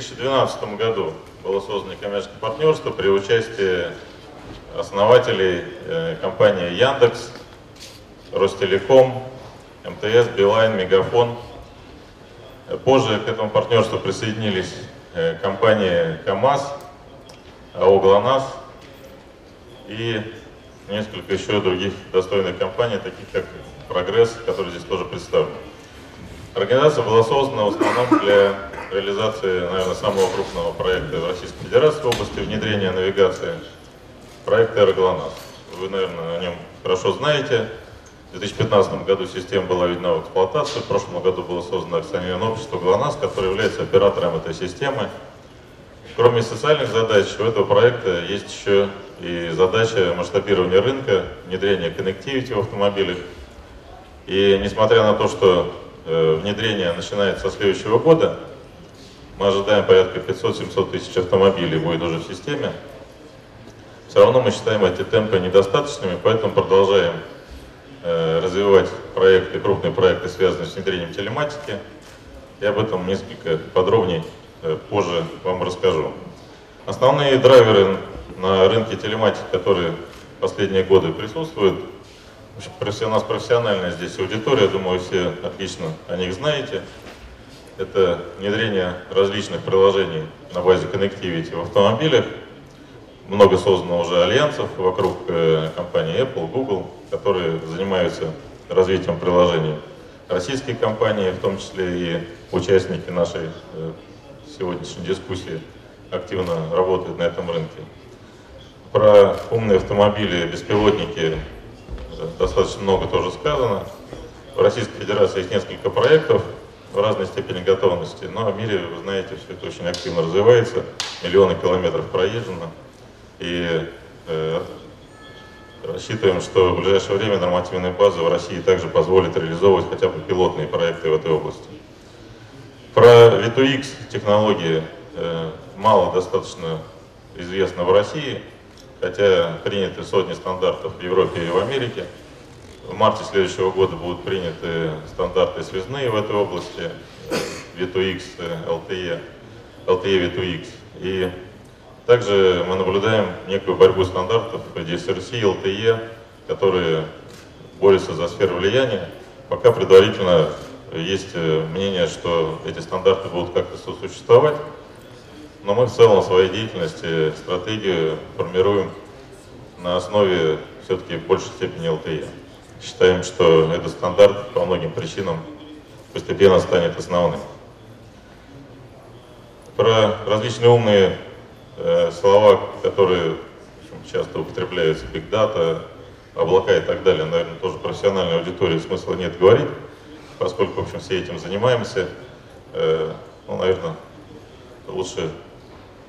2012 году было создано коммерческое партнерство при участии основателей э, компании Яндекс, Ростелеком, МТС, Билайн, Мегафон. Позже к этому партнерству присоединились э, компании КАМАЗ, АО ГЛОНАСС и несколько еще других достойных компаний, таких как Прогресс, который здесь тоже представлен. Организация была создана в основном для реализации, наверное, самого крупного проекта в Российской Федерации в области внедрения навигации, проекта «Аэроглонасс». Вы, наверное, о нем хорошо знаете. В 2015 году система была введена в эксплуатацию, в прошлом году было создано акционерное общество «ГЛОНАСС», которое является оператором этой системы. Кроме социальных задач, у этого проекта есть еще и задача масштабирования рынка, внедрения коннективити в автомобилях. И несмотря на то, что внедрение начинается со следующего года, мы ожидаем порядка 500-700 тысяч автомобилей будет уже в системе, все равно мы считаем эти темпы недостаточными, поэтому продолжаем Э, развивать проекты, крупные проекты, связанные с внедрением телематики. Я об этом несколько подробнее э, позже вам расскажу. Основные драйверы на рынке телематики, которые последние годы присутствуют, у нас профессиональная здесь аудитория, думаю, все отлично о них знаете. Это внедрение различных приложений на базе Connectivity в автомобилях, много создано уже альянсов вокруг э, компании Apple, Google, которые занимаются развитием приложений. Российские компании, в том числе и участники нашей э, сегодняшней дискуссии, активно работают на этом рынке. Про умные автомобили, беспилотники достаточно много тоже сказано. В Российской Федерации есть несколько проектов в разной степени готовности, но в мире, вы знаете, все это очень активно развивается, миллионы километров проезжено. И э, рассчитываем, что в ближайшее время нормативная база в России также позволит реализовывать хотя бы пилотные проекты в этой области. Про V2X технологии э, мало достаточно известно в России, хотя приняты сотни стандартов в Европе и в Америке. В марте следующего года будут приняты стандарты связные в этой области, V2X, LTE, LTE V2X. И также мы наблюдаем некую борьбу стандартов DSRC, LTE, которые борются за сферу влияния. Пока предварительно есть э, мнение, что эти стандарты будут как-то сосуществовать, но мы в целом в своей деятельности стратегию формируем на основе все-таки большей степени LTE. Считаем, что этот стандарт по многим причинам постепенно станет основным. Про различные умные Э, слова, которые часто употребляются, big data, облака и так далее, наверное, тоже профессиональной аудитории смысла нет говорить, поскольку, в общем, все этим занимаемся. Э, ну, наверное, лучше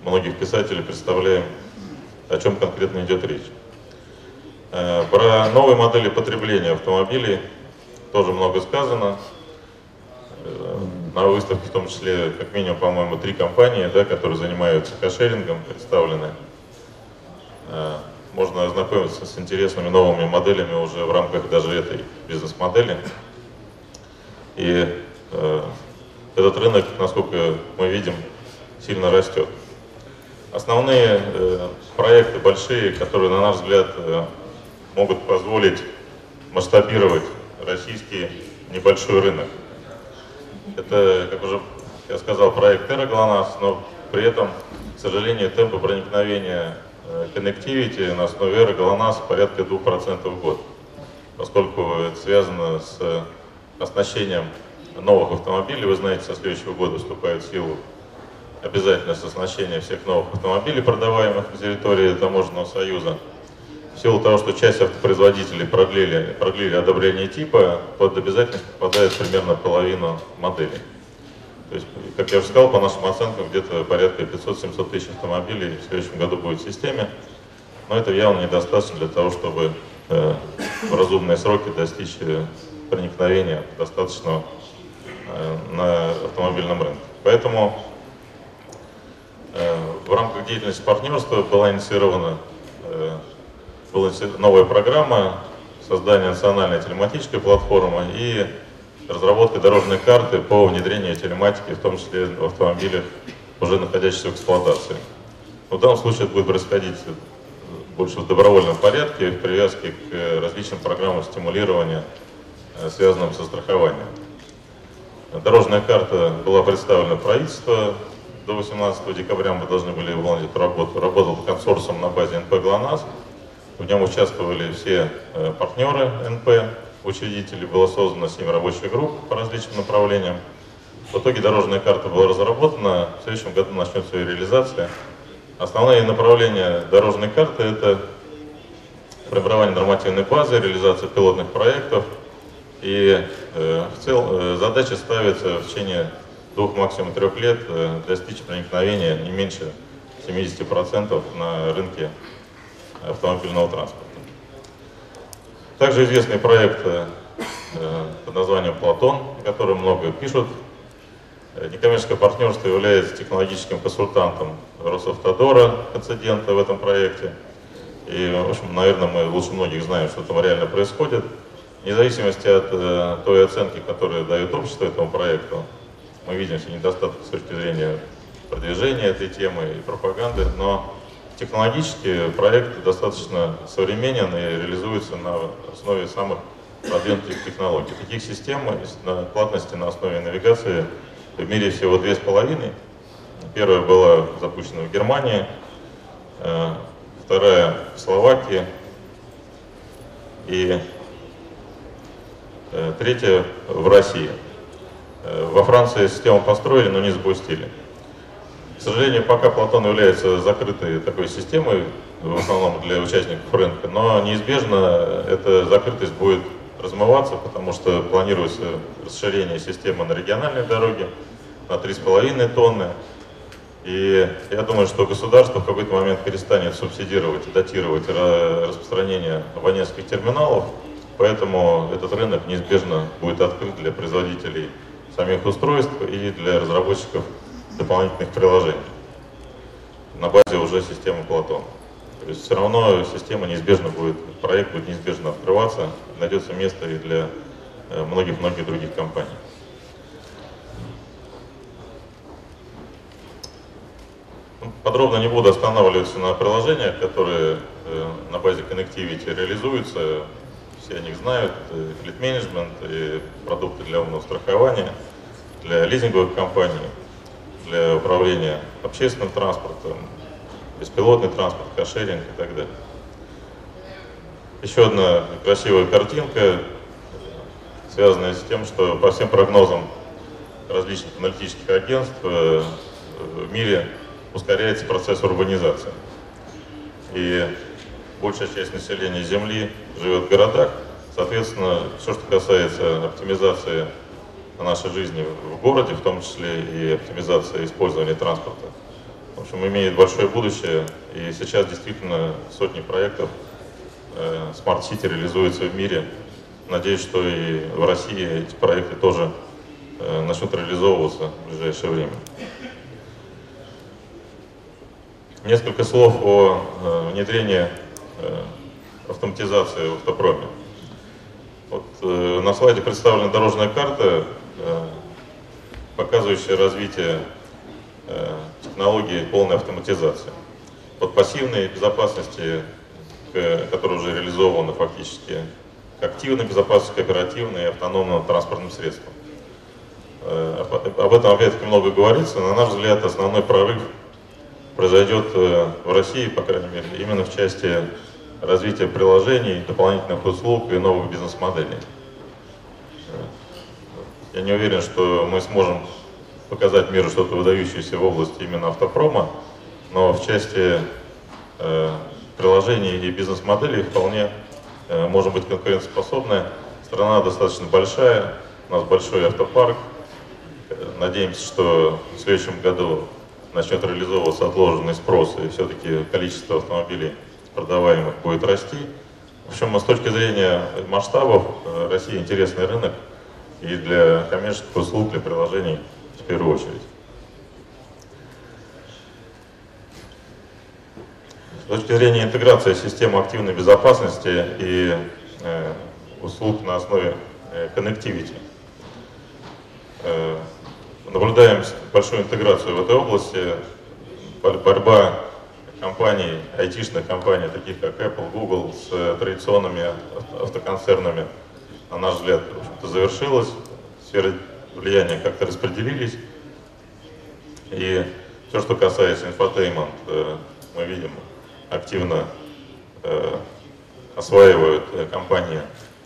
многих писателей представляем, о чем конкретно идет речь. Э, про новые модели потребления автомобилей тоже много сказано на выставке в том числе, как минимум, по-моему, три компании, да, которые занимаются кошерингом, представлены. Э, можно ознакомиться с интересными новыми моделями уже в рамках даже этой бизнес-модели. И э, этот рынок, насколько мы видим, сильно растет. Основные э, проекты большие, которые, на наш взгляд, э, могут позволить масштабировать российский небольшой рынок. Это, как уже я сказал, проект TerraGLONASS, но при этом, к сожалению, темпы проникновения Connectivity э, на основе GLONASS порядка 2% в год, поскольку это связано с оснащением новых автомобилей. Вы знаете, со следующего года вступает в силу обязательность оснащения всех новых автомобилей, продаваемых на территории Таможенного союза. Силу того, что часть автопроизводителей продлили, продлили одобрение типа, под обязательность попадает примерно половина моделей. То есть, как я уже сказал, по нашим оценкам, где-то порядка 500-700 тысяч автомобилей в следующем году будет в системе. Но это явно недостаточно для того, чтобы э, в разумные сроки достичь э, проникновения достаточного э, на автомобильном рынке. Поэтому э, в рамках деятельности партнерства была инициирована э, была новая программа создания национальной телематической платформы и разработка дорожной карты по внедрению телематики, в том числе в автомобилях уже находящихся в эксплуатации. В данном случае это будет происходить больше в добровольном порядке, в привязке к различным программам стимулирования, связанным со страхованием. Дорожная карта была представлена правительству. До 18 декабря мы должны были выполнить работу. Работал консорциум на базе НП «ГЛОНАСС». В нем участвовали все э, партнеры НП, учредители. Было создано 7 рабочих групп по различным направлениям. В итоге дорожная карта была разработана. В следующем году начнется ее реализация. Основные направления дорожной карты – это формирование нормативной базы, реализация пилотных проектов. И э, в целом э, задача ставится в течение двух, максимум трех лет э, достичь проникновения не меньше 70% на рынке автомобильного транспорта. Также известный проект э, под названием «Платон», о котором много пишут. Э, некоммерческое партнерство является технологическим консультантом Росавтодора, концидента в этом проекте. И, в общем, наверное, мы лучше многих знаем, что там реально происходит. Вне зависимости от э, той оценки, которую дает общество этому проекту, мы видим все недостатки с точки зрения продвижения этой темы и пропаганды, но технологически проект достаточно современен и реализуется на основе самых продвинутых технологий. Таких систем платности на основе навигации в мире всего две с половиной. Первая была запущена в Германии, э, вторая в Словакии и э, третья в России. Э, во Франции систему построили, но не запустили. К сожалению, пока Платон является закрытой такой системой, в основном для участников рынка, но неизбежно эта закрытость будет размываться, потому что планируется расширение системы на региональной дороге на 3,5 тонны. И я думаю, что государство в какой-то момент перестанет субсидировать и датировать распространение абонентских терминалов, поэтому этот рынок неизбежно будет открыт для производителей самих устройств и для разработчиков дополнительных приложений на базе уже системы Платон. То есть все равно система неизбежно будет, проект будет неизбежно открываться, найдется место и для э, многих-многих других компаний. Ну, подробно не буду останавливаться на приложениях, которые э, на базе Connectivity реализуются. Все о них знают. Fleet Management и продукты для умного страхования, для лизинговых компаний для управления общественным транспортом, беспилотный транспорт, кошеринг и так далее. Еще одна красивая картинка, связанная с тем, что по всем прогнозам различных аналитических агентств э, в мире ускоряется процесс урбанизации. И большая часть населения Земли живет в городах. Соответственно, все, что касается оптимизации нашей жизни в городе, в том числе и оптимизация использования транспорта. В общем, имеет большое будущее, и сейчас действительно сотни проектов э, Smart City реализуются в мире. Надеюсь, что и в России эти проекты тоже э, начнут реализовываться в ближайшее время. Несколько слов о э, внедрении автоматизации в автопроме. Вот, на слайде представлена дорожная карта показывающая развитие э, технологии полной автоматизации. От пассивной безопасности, которая уже реализована фактически к активной безопасности, к оперативной и автономным транспортным средствам. Э, об этом опять много говорится. На наш взгляд, основной прорыв произойдет в России, по крайней мере, именно в части развития приложений, дополнительных услуг и новых бизнес-моделей. Я не уверен, что мы сможем показать миру что-то выдающееся в области именно автопрома, но в части э, приложений и бизнес-моделей вполне э, можем быть конкурентоспособны. Страна достаточно большая, у нас большой автопарк. Надеемся, что в следующем году начнет реализовываться отложенный спрос, и все-таки количество автомобилей продаваемых будет расти. В общем, с точки зрения масштабов, э, Россия интересный рынок – и для коммерческих услуг, для приложений в первую очередь. С точки зрения интеграции системы активной безопасности и э, услуг на основе э. Э, наблюдаем большую интеграцию в этой области, борьба компаний, айтишных компаний, таких как Apple, Google, с традиционными автоконцернами, на наш взгляд, завершилась. Сферы влияния как-то распределились. И все, что касается infotainment, э, мы видим, активно э, осваивают э, компании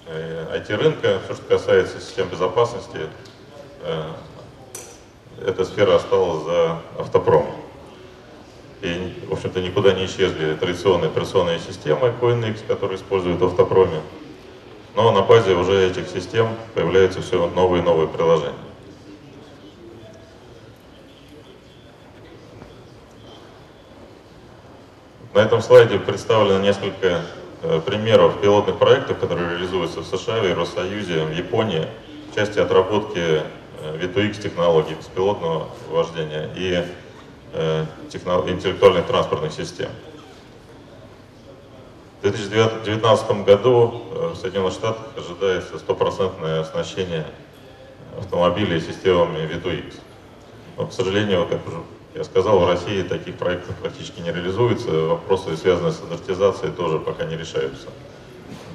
IT-рынка. Все, что касается систем безопасности, эта сфера осталась за автопромом. И, в общем-то, никуда не исчезли традиционные операционные системы QNX, которые используют в автопроме. Но на базе уже этих систем появляются все новые и новые приложения. На этом слайде представлено несколько э, примеров пилотных проектов, которые реализуются в США, в Евросоюзе, в Японии в части отработки э, V2X технологий беспилотного вождения и э, интеллектуальных транспортных систем. В 2019 году в Соединенных Штатах ожидается стопроцентное оснащение автомобилей системами V2X. Но, к сожалению, как уже я сказал, в России таких проектов практически не реализуется, вопросы, связанные с стандартизацией, тоже пока не решаются.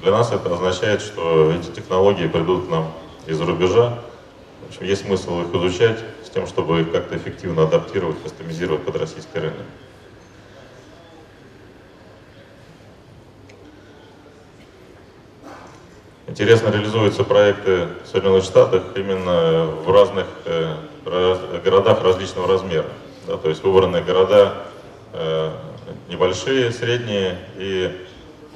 Для нас это означает, что эти технологии придут к нам из-за рубежа. В общем, есть смысл их изучать с тем, чтобы их как-то эффективно адаптировать, кастомизировать под российский рынок. Интересно реализуются проекты в Соединенных Штатах именно в разных э, городах различного размера. Да, то есть выбраны города э, небольшие, средние и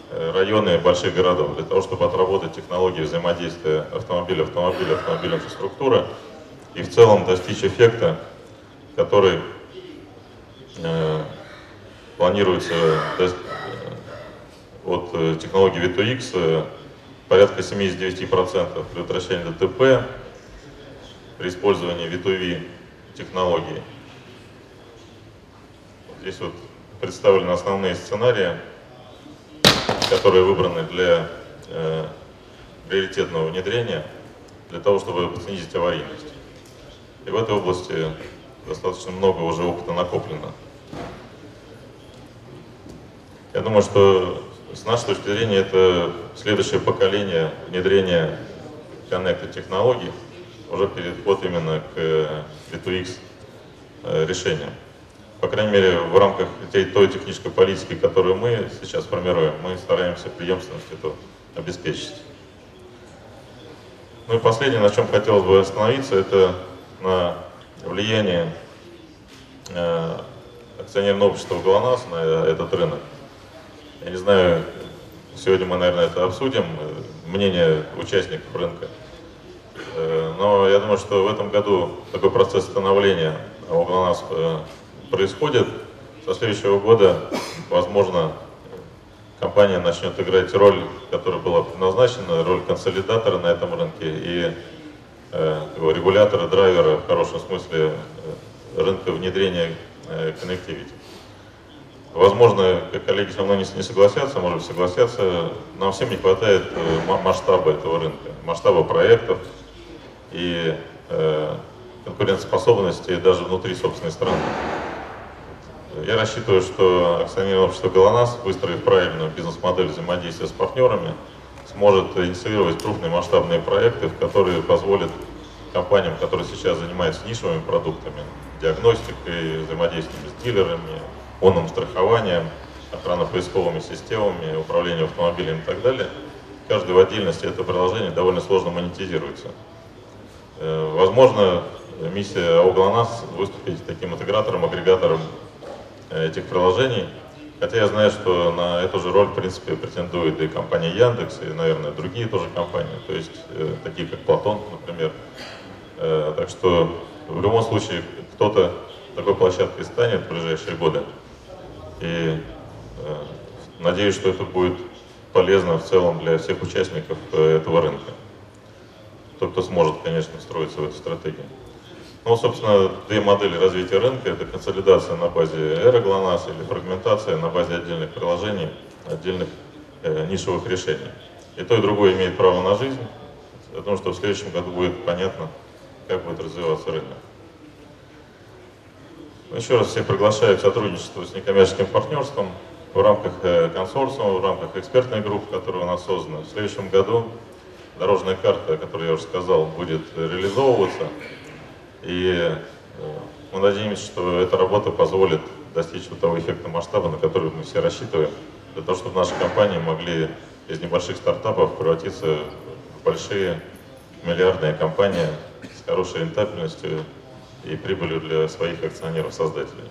э, районы больших городов, для того, чтобы отработать технологии взаимодействия автомобиля, автомобиля, автомобильной инфраструктуры и в целом достичь эффекта, который э, планируется от технологии V2X э, порядка 79% предотвращения ДТП при использовании V2V технологии. Здесь вот представлены основные сценарии, которые выбраны для э, приоритетного внедрения, для того, чтобы снизить аварийность. И в этой области достаточно много уже опыта накоплено. Я думаю, что с нашей точки зрения это следующее поколение внедрения Connected технологий, уже переход именно к V2X э, решениям по крайней мере, в рамках той, той технической политики, которую мы сейчас формируем, мы стараемся преемственность эту обеспечить. Ну и последнее, на чем хотелось бы остановиться, это на влияние э, акционерного общества ГЛОНАСС на этот рынок. Я не знаю, сегодня мы, наверное, это обсудим, э, мнение участников рынка. Э, но я думаю, что в этом году такой процесс становления у ГЛОНАСС э, происходит. Со следующего года, возможно, компания начнет играть роль, которая была предназначена, роль консолидатора на этом рынке и э, регулятора, драйвера в хорошем смысле рынка внедрения connectivity. Возможно, коллеги со мной не согласятся, может согласятся. Нам всем не хватает э, масштаба этого рынка, масштаба проектов и э, конкурентоспособности даже внутри собственной страны. Я рассчитываю, что акционерное общество ГЛОНАСС, выстроив правильную бизнес-модель взаимодействия с партнерами, сможет инициировать крупные масштабные проекты, которые позволят компаниям, которые сейчас занимаются нишевыми продуктами, диагностикой, взаимодействием с дилерами, фондом страхованием, охранно-поисковыми системами, управлением автомобилем и так далее, каждый в отдельности это приложение довольно сложно монетизируется. Э, возможно, миссия АО выступить таким интегратором, агрегатором Э, этих приложений. Хотя я знаю, что на эту же роль, в принципе, претендует и компания Яндекс, и, наверное, другие тоже компании, то есть э, такие как Платон, например. Так что в любом случае кто-то такой площадкой станет в ближайшие годы. И э, надеюсь, что это будет полезно в целом для всех участников э, этого рынка. Тот, кто сможет, конечно, встроиться в эту стратегию. Ну, собственно, две модели развития рынка – это консолидация на базе эры GLONASS или фрагментация на базе отдельных приложений, отдельных э, нишевых решений. И то, и другое имеет право на жизнь. Думаю, что в следующем году будет понятно, как будет развиваться рынок. Еще раз всех приглашаю к сотрудничеству с некоммерческим партнерством в рамках э, консорциума, в рамках экспертной группы, которая у нас создана. В следующем году дорожная карта, о которой я уже сказал, будет реализовываться. И э, мы надеемся, что эта работа позволит достичь вот того эффекта масштаба, на который мы все рассчитываем, для того, чтобы наши компании могли из небольших стартапов превратиться в большие миллиардные компании с хорошей рентабельностью и прибылью для своих акционеров-создателей.